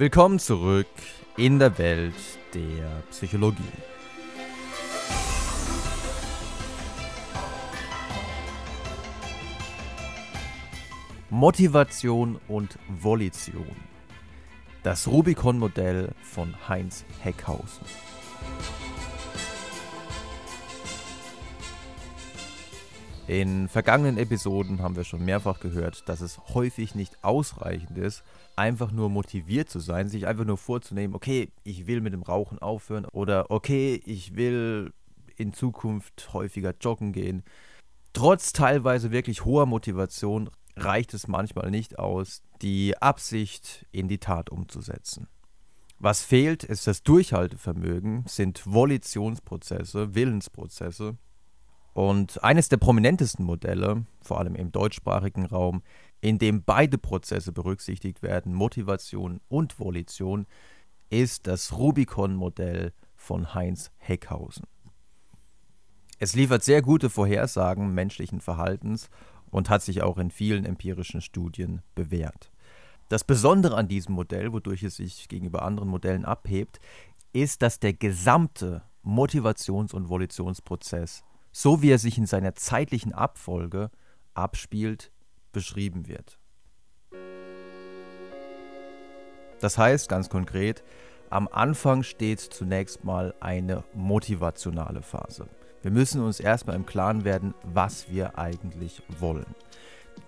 Willkommen zurück in der Welt der Psychologie. Motivation und Volition. Das Rubicon-Modell von Heinz Heckhausen. In vergangenen Episoden haben wir schon mehrfach gehört, dass es häufig nicht ausreichend ist, einfach nur motiviert zu sein, sich einfach nur vorzunehmen, okay, ich will mit dem Rauchen aufhören oder okay, ich will in Zukunft häufiger joggen gehen. Trotz teilweise wirklich hoher Motivation reicht es manchmal nicht aus, die Absicht in die Tat umzusetzen. Was fehlt, ist das Durchhaltevermögen, sind Volitionsprozesse, Willensprozesse, und eines der prominentesten Modelle, vor allem im deutschsprachigen Raum, in dem beide Prozesse berücksichtigt werden, Motivation und Volition, ist das Rubicon-Modell von Heinz Heckhausen. Es liefert sehr gute Vorhersagen menschlichen Verhaltens und hat sich auch in vielen empirischen Studien bewährt. Das Besondere an diesem Modell, wodurch es sich gegenüber anderen Modellen abhebt, ist, dass der gesamte Motivations- und Volitionsprozess so wie er sich in seiner zeitlichen Abfolge abspielt, beschrieben wird. Das heißt ganz konkret, am Anfang steht zunächst mal eine motivationale Phase. Wir müssen uns erstmal im Klaren werden, was wir eigentlich wollen.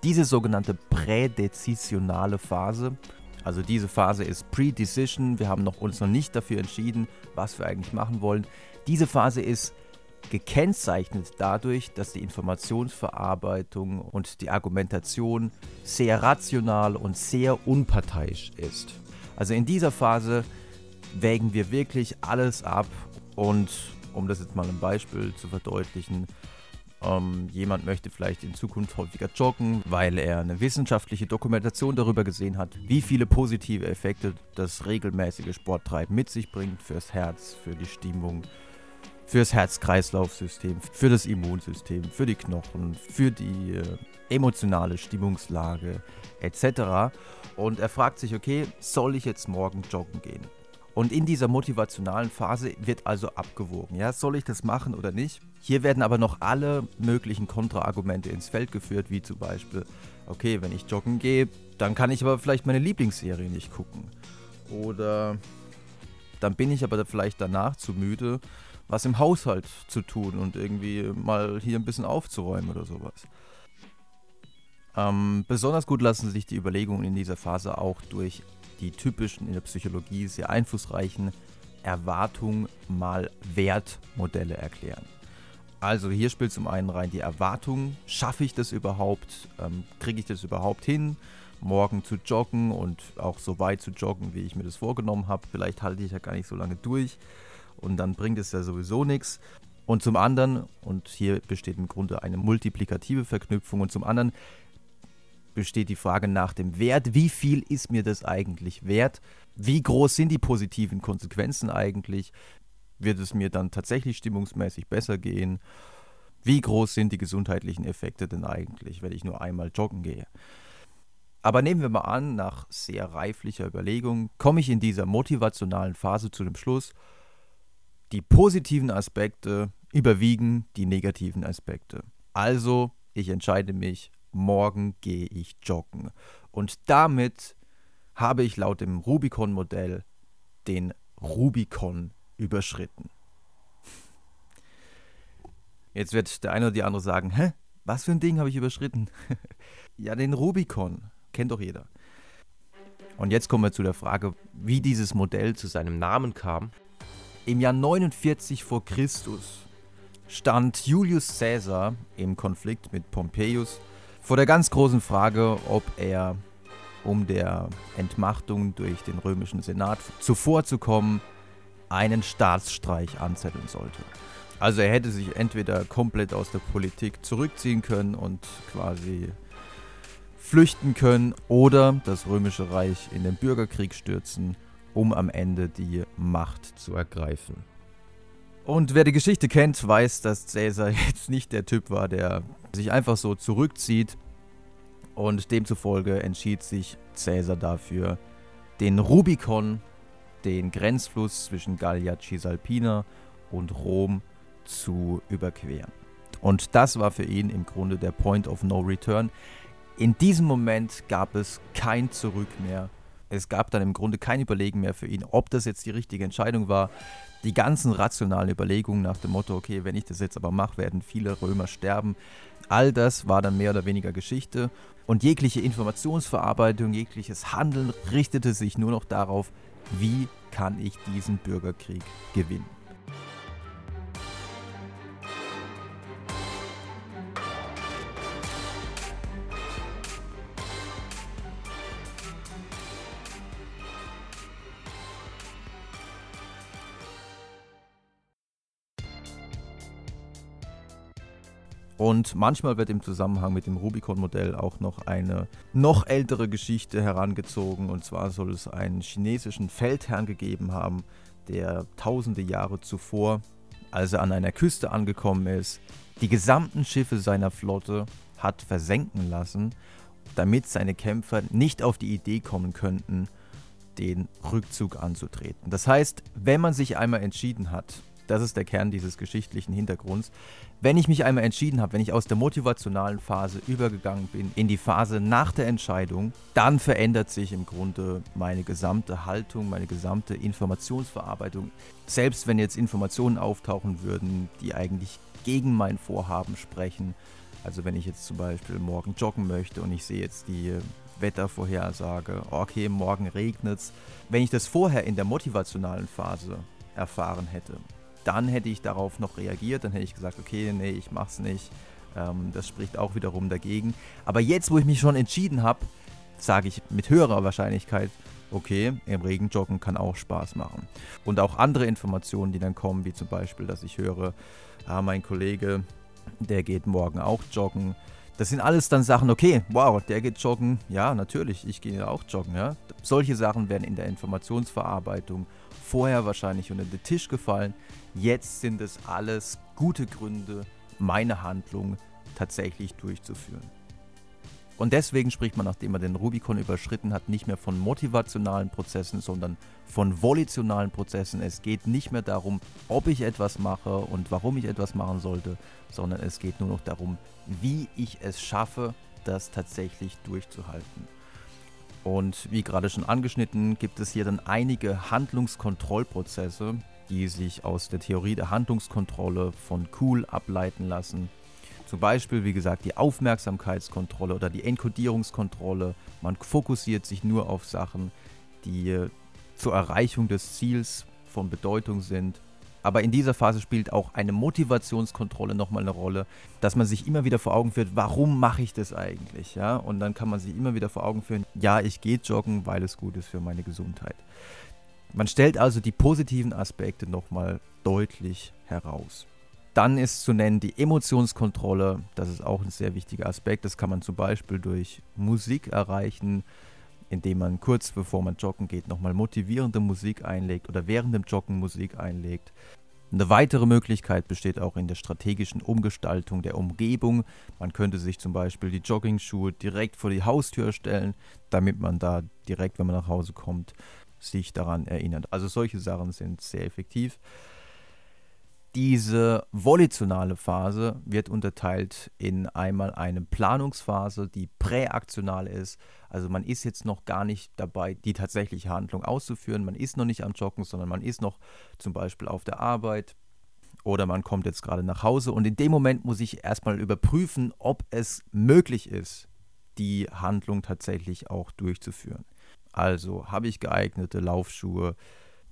Diese sogenannte prädezisionale Phase, also diese Phase ist Pre-Decision, wir haben noch, uns noch nicht dafür entschieden, was wir eigentlich machen wollen. Diese Phase ist gekennzeichnet dadurch, dass die Informationsverarbeitung und die Argumentation sehr rational und sehr unparteiisch ist. Also in dieser Phase wägen wir wirklich alles ab und um das jetzt mal ein Beispiel zu verdeutlichen, ähm, jemand möchte vielleicht in Zukunft häufiger joggen, weil er eine wissenschaftliche Dokumentation darüber gesehen hat, wie viele positive Effekte das regelmäßige Sporttreiben mit sich bringt fürs Herz, für die Stimmung, fürs Herz-Kreislauf-System, für das Immunsystem, für die Knochen, für die äh, emotionale Stimmungslage etc. Und er fragt sich, okay, soll ich jetzt morgen joggen gehen? Und in dieser motivationalen Phase wird also abgewogen, ja, soll ich das machen oder nicht? Hier werden aber noch alle möglichen Kontraargumente ins Feld geführt, wie zum Beispiel, okay, wenn ich joggen gehe, dann kann ich aber vielleicht meine Lieblingsserie nicht gucken. Oder dann bin ich aber vielleicht danach zu müde, was im Haushalt zu tun und irgendwie mal hier ein bisschen aufzuräumen oder sowas. Ähm, besonders gut lassen sich die Überlegungen in dieser Phase auch durch die typischen in der Psychologie sehr einflussreichen Erwartung mal Wertmodelle erklären. Also hier spielt zum einen rein die Erwartung, schaffe ich das überhaupt, ähm, kriege ich das überhaupt hin, morgen zu joggen und auch so weit zu joggen, wie ich mir das vorgenommen habe. Vielleicht halte ich ja gar nicht so lange durch und dann bringt es ja sowieso nichts. Und zum anderen, und hier besteht im Grunde eine multiplikative Verknüpfung, und zum anderen besteht die Frage nach dem Wert, wie viel ist mir das eigentlich wert? Wie groß sind die positiven Konsequenzen eigentlich? Wird es mir dann tatsächlich stimmungsmäßig besser gehen? Wie groß sind die gesundheitlichen Effekte denn eigentlich, wenn ich nur einmal joggen gehe? Aber nehmen wir mal an, nach sehr reiflicher Überlegung komme ich in dieser motivationalen Phase zu dem Schluss, die positiven Aspekte überwiegen die negativen Aspekte. Also, ich entscheide mich, morgen gehe ich joggen. Und damit habe ich laut dem Rubicon-Modell den Rubicon überschritten. Jetzt wird der eine oder die andere sagen, hä? Was für ein Ding habe ich überschritten? ja, den Rubicon. Kennt doch jeder. Und jetzt kommen wir zu der Frage, wie dieses Modell zu seinem Namen kam. Im Jahr 49 vor Christus stand Julius Caesar im Konflikt mit Pompeius vor der ganz großen Frage, ob er, um der Entmachtung durch den römischen Senat zuvorzukommen, einen Staatsstreich anzetteln sollte. Also er hätte sich entweder komplett aus der Politik zurückziehen können und quasi flüchten können oder das römische Reich in den Bürgerkrieg stürzen um am Ende die Macht zu ergreifen. Und wer die Geschichte kennt, weiß, dass Caesar jetzt nicht der Typ war, der sich einfach so zurückzieht. Und demzufolge entschied sich Caesar dafür, den Rubikon, den Grenzfluss zwischen Gallia Cisalpina und Rom zu überqueren. Und das war für ihn im Grunde der Point of No Return. In diesem Moment gab es kein Zurück mehr. Es gab dann im Grunde kein Überlegen mehr für ihn, ob das jetzt die richtige Entscheidung war. Die ganzen rationalen Überlegungen nach dem Motto, okay, wenn ich das jetzt aber mache, werden viele Römer sterben. All das war dann mehr oder weniger Geschichte und jegliche Informationsverarbeitung, jegliches Handeln richtete sich nur noch darauf, wie kann ich diesen Bürgerkrieg gewinnen. Und manchmal wird im Zusammenhang mit dem Rubicon-Modell auch noch eine noch ältere Geschichte herangezogen. Und zwar soll es einen chinesischen Feldherrn gegeben haben, der tausende Jahre zuvor, als er an einer Küste angekommen ist, die gesamten Schiffe seiner Flotte hat versenken lassen, damit seine Kämpfer nicht auf die Idee kommen könnten, den Rückzug anzutreten. Das heißt, wenn man sich einmal entschieden hat, das ist der Kern dieses geschichtlichen Hintergrunds. Wenn ich mich einmal entschieden habe, wenn ich aus der motivationalen Phase übergegangen bin in die Phase nach der Entscheidung, dann verändert sich im Grunde meine gesamte Haltung, meine gesamte Informationsverarbeitung. Selbst wenn jetzt Informationen auftauchen würden, die eigentlich gegen mein Vorhaben sprechen. Also wenn ich jetzt zum Beispiel morgen joggen möchte und ich sehe jetzt die Wettervorhersage, okay, morgen regnet es. Wenn ich das vorher in der motivationalen Phase erfahren hätte, dann hätte ich darauf noch reagiert, dann hätte ich gesagt, okay, nee, ich mach's nicht. Ähm, das spricht auch wiederum dagegen. Aber jetzt, wo ich mich schon entschieden habe, sage ich mit höherer Wahrscheinlichkeit, okay, im Regen joggen kann auch Spaß machen. Und auch andere Informationen, die dann kommen, wie zum Beispiel, dass ich höre, ah, mein Kollege, der geht morgen auch joggen. Das sind alles dann Sachen, okay, wow, der geht joggen, ja, natürlich, ich gehe auch joggen, ja. Solche Sachen werden in der Informationsverarbeitung vorher wahrscheinlich unter den Tisch gefallen. Jetzt sind es alles gute Gründe, meine Handlung tatsächlich durchzuführen. Und deswegen spricht man, nachdem man den Rubikon überschritten hat, nicht mehr von motivationalen Prozessen, sondern von volitionalen Prozessen. Es geht nicht mehr darum, ob ich etwas mache und warum ich etwas machen sollte, sondern es geht nur noch darum, wie ich es schaffe, das tatsächlich durchzuhalten. Und wie gerade schon angeschnitten, gibt es hier dann einige Handlungskontrollprozesse, die sich aus der Theorie der Handlungskontrolle von Cool ableiten lassen. Zum Beispiel, wie gesagt, die Aufmerksamkeitskontrolle oder die Enkodierungskontrolle. Man fokussiert sich nur auf Sachen, die äh, zur Erreichung des Ziels von Bedeutung sind aber in dieser Phase spielt auch eine Motivationskontrolle nochmal eine Rolle, dass man sich immer wieder vor Augen führt, warum mache ich das eigentlich? Ja? Und dann kann man sich immer wieder vor Augen führen, ja, ich gehe joggen, weil es gut ist für meine Gesundheit. Man stellt also die positiven Aspekte nochmal deutlich heraus. Dann ist zu nennen die Emotionskontrolle, das ist auch ein sehr wichtiger Aspekt. Das kann man zum Beispiel durch Musik erreichen, indem man kurz bevor man joggen geht nochmal motivierende Musik einlegt oder während dem Joggen Musik einlegt. Eine weitere Möglichkeit besteht auch in der strategischen Umgestaltung der Umgebung. Man könnte sich zum Beispiel die Joggingschuhe direkt vor die Haustür stellen, damit man da direkt, wenn man nach Hause kommt, sich daran erinnert. Also solche Sachen sind sehr effektiv. Diese volitionale Phase wird unterteilt in einmal eine Planungsphase, die präaktional ist. Also man ist jetzt noch gar nicht dabei, die tatsächliche Handlung auszuführen. Man ist noch nicht am Joggen, sondern man ist noch zum Beispiel auf der Arbeit oder man kommt jetzt gerade nach Hause. Und in dem Moment muss ich erstmal überprüfen, ob es möglich ist, die Handlung tatsächlich auch durchzuführen. Also habe ich geeignete Laufschuhe?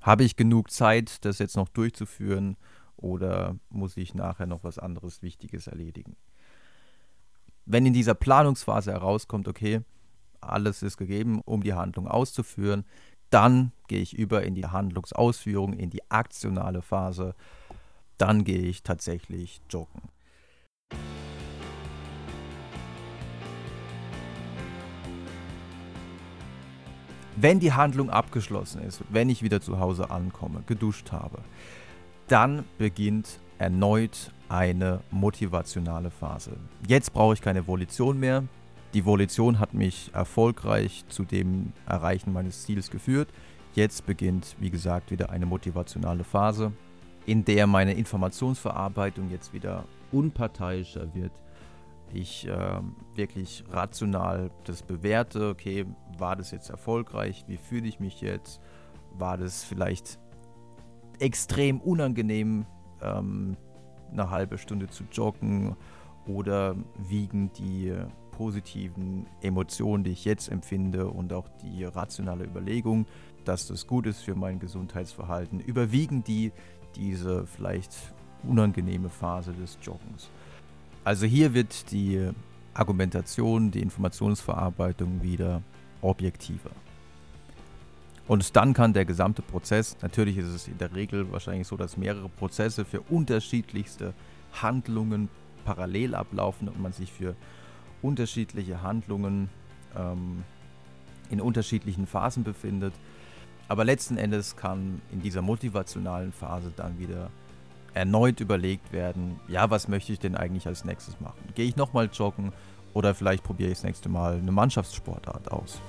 Habe ich genug Zeit, das jetzt noch durchzuführen? Oder muss ich nachher noch was anderes Wichtiges erledigen. Wenn in dieser Planungsphase herauskommt, okay, alles ist gegeben, um die Handlung auszuführen, dann gehe ich über in die Handlungsausführung, in die aktionale Phase, dann gehe ich tatsächlich joggen. Wenn die Handlung abgeschlossen ist, wenn ich wieder zu Hause ankomme, geduscht habe, dann beginnt erneut eine motivationale Phase. Jetzt brauche ich keine Volition mehr. Die Volition hat mich erfolgreich zu dem Erreichen meines Ziels geführt. Jetzt beginnt, wie gesagt, wieder eine motivationale Phase, in der meine Informationsverarbeitung jetzt wieder unparteiischer wird. Ich äh, wirklich rational das bewerte, okay, war das jetzt erfolgreich, wie fühle ich mich jetzt, war das vielleicht extrem unangenehm, ähm, eine halbe Stunde zu joggen oder wiegen die positiven Emotionen, die ich jetzt empfinde und auch die rationale Überlegung, dass das gut ist für mein Gesundheitsverhalten, überwiegen die diese vielleicht unangenehme Phase des Joggens. Also hier wird die Argumentation, die Informationsverarbeitung wieder objektiver. Und dann kann der gesamte Prozess, natürlich ist es in der Regel wahrscheinlich so, dass mehrere Prozesse für unterschiedlichste Handlungen parallel ablaufen und man sich für unterschiedliche Handlungen ähm, in unterschiedlichen Phasen befindet. Aber letzten Endes kann in dieser motivationalen Phase dann wieder erneut überlegt werden, ja, was möchte ich denn eigentlich als nächstes machen? Gehe ich nochmal joggen oder vielleicht probiere ich das nächste Mal eine Mannschaftssportart aus?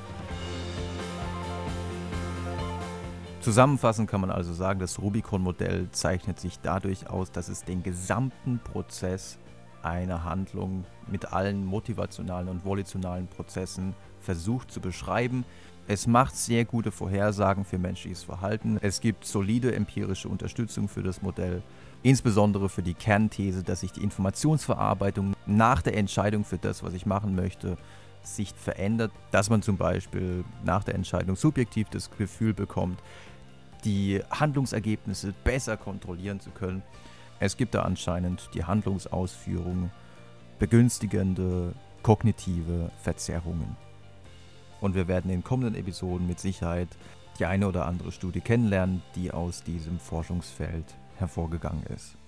Zusammenfassend kann man also sagen, das Rubicon-Modell zeichnet sich dadurch aus, dass es den gesamten Prozess einer Handlung mit allen motivationalen und volitionalen Prozessen versucht zu beschreiben. Es macht sehr gute Vorhersagen für menschliches Verhalten. Es gibt solide empirische Unterstützung für das Modell, insbesondere für die Kernthese, dass sich die Informationsverarbeitung nach der Entscheidung für das, was ich machen möchte, sich verändert, dass man zum Beispiel nach der Entscheidung subjektiv das Gefühl bekommt, die Handlungsergebnisse besser kontrollieren zu können es gibt da anscheinend die Handlungsausführung begünstigende kognitive Verzerrungen. Und wir werden in kommenden Episoden mit Sicherheit die eine oder andere Studie kennenlernen, die aus diesem Forschungsfeld hervorgegangen ist.